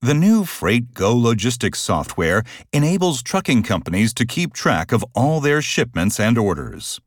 The new Freight Go logistics software enables trucking companies to keep track of all their shipments and orders.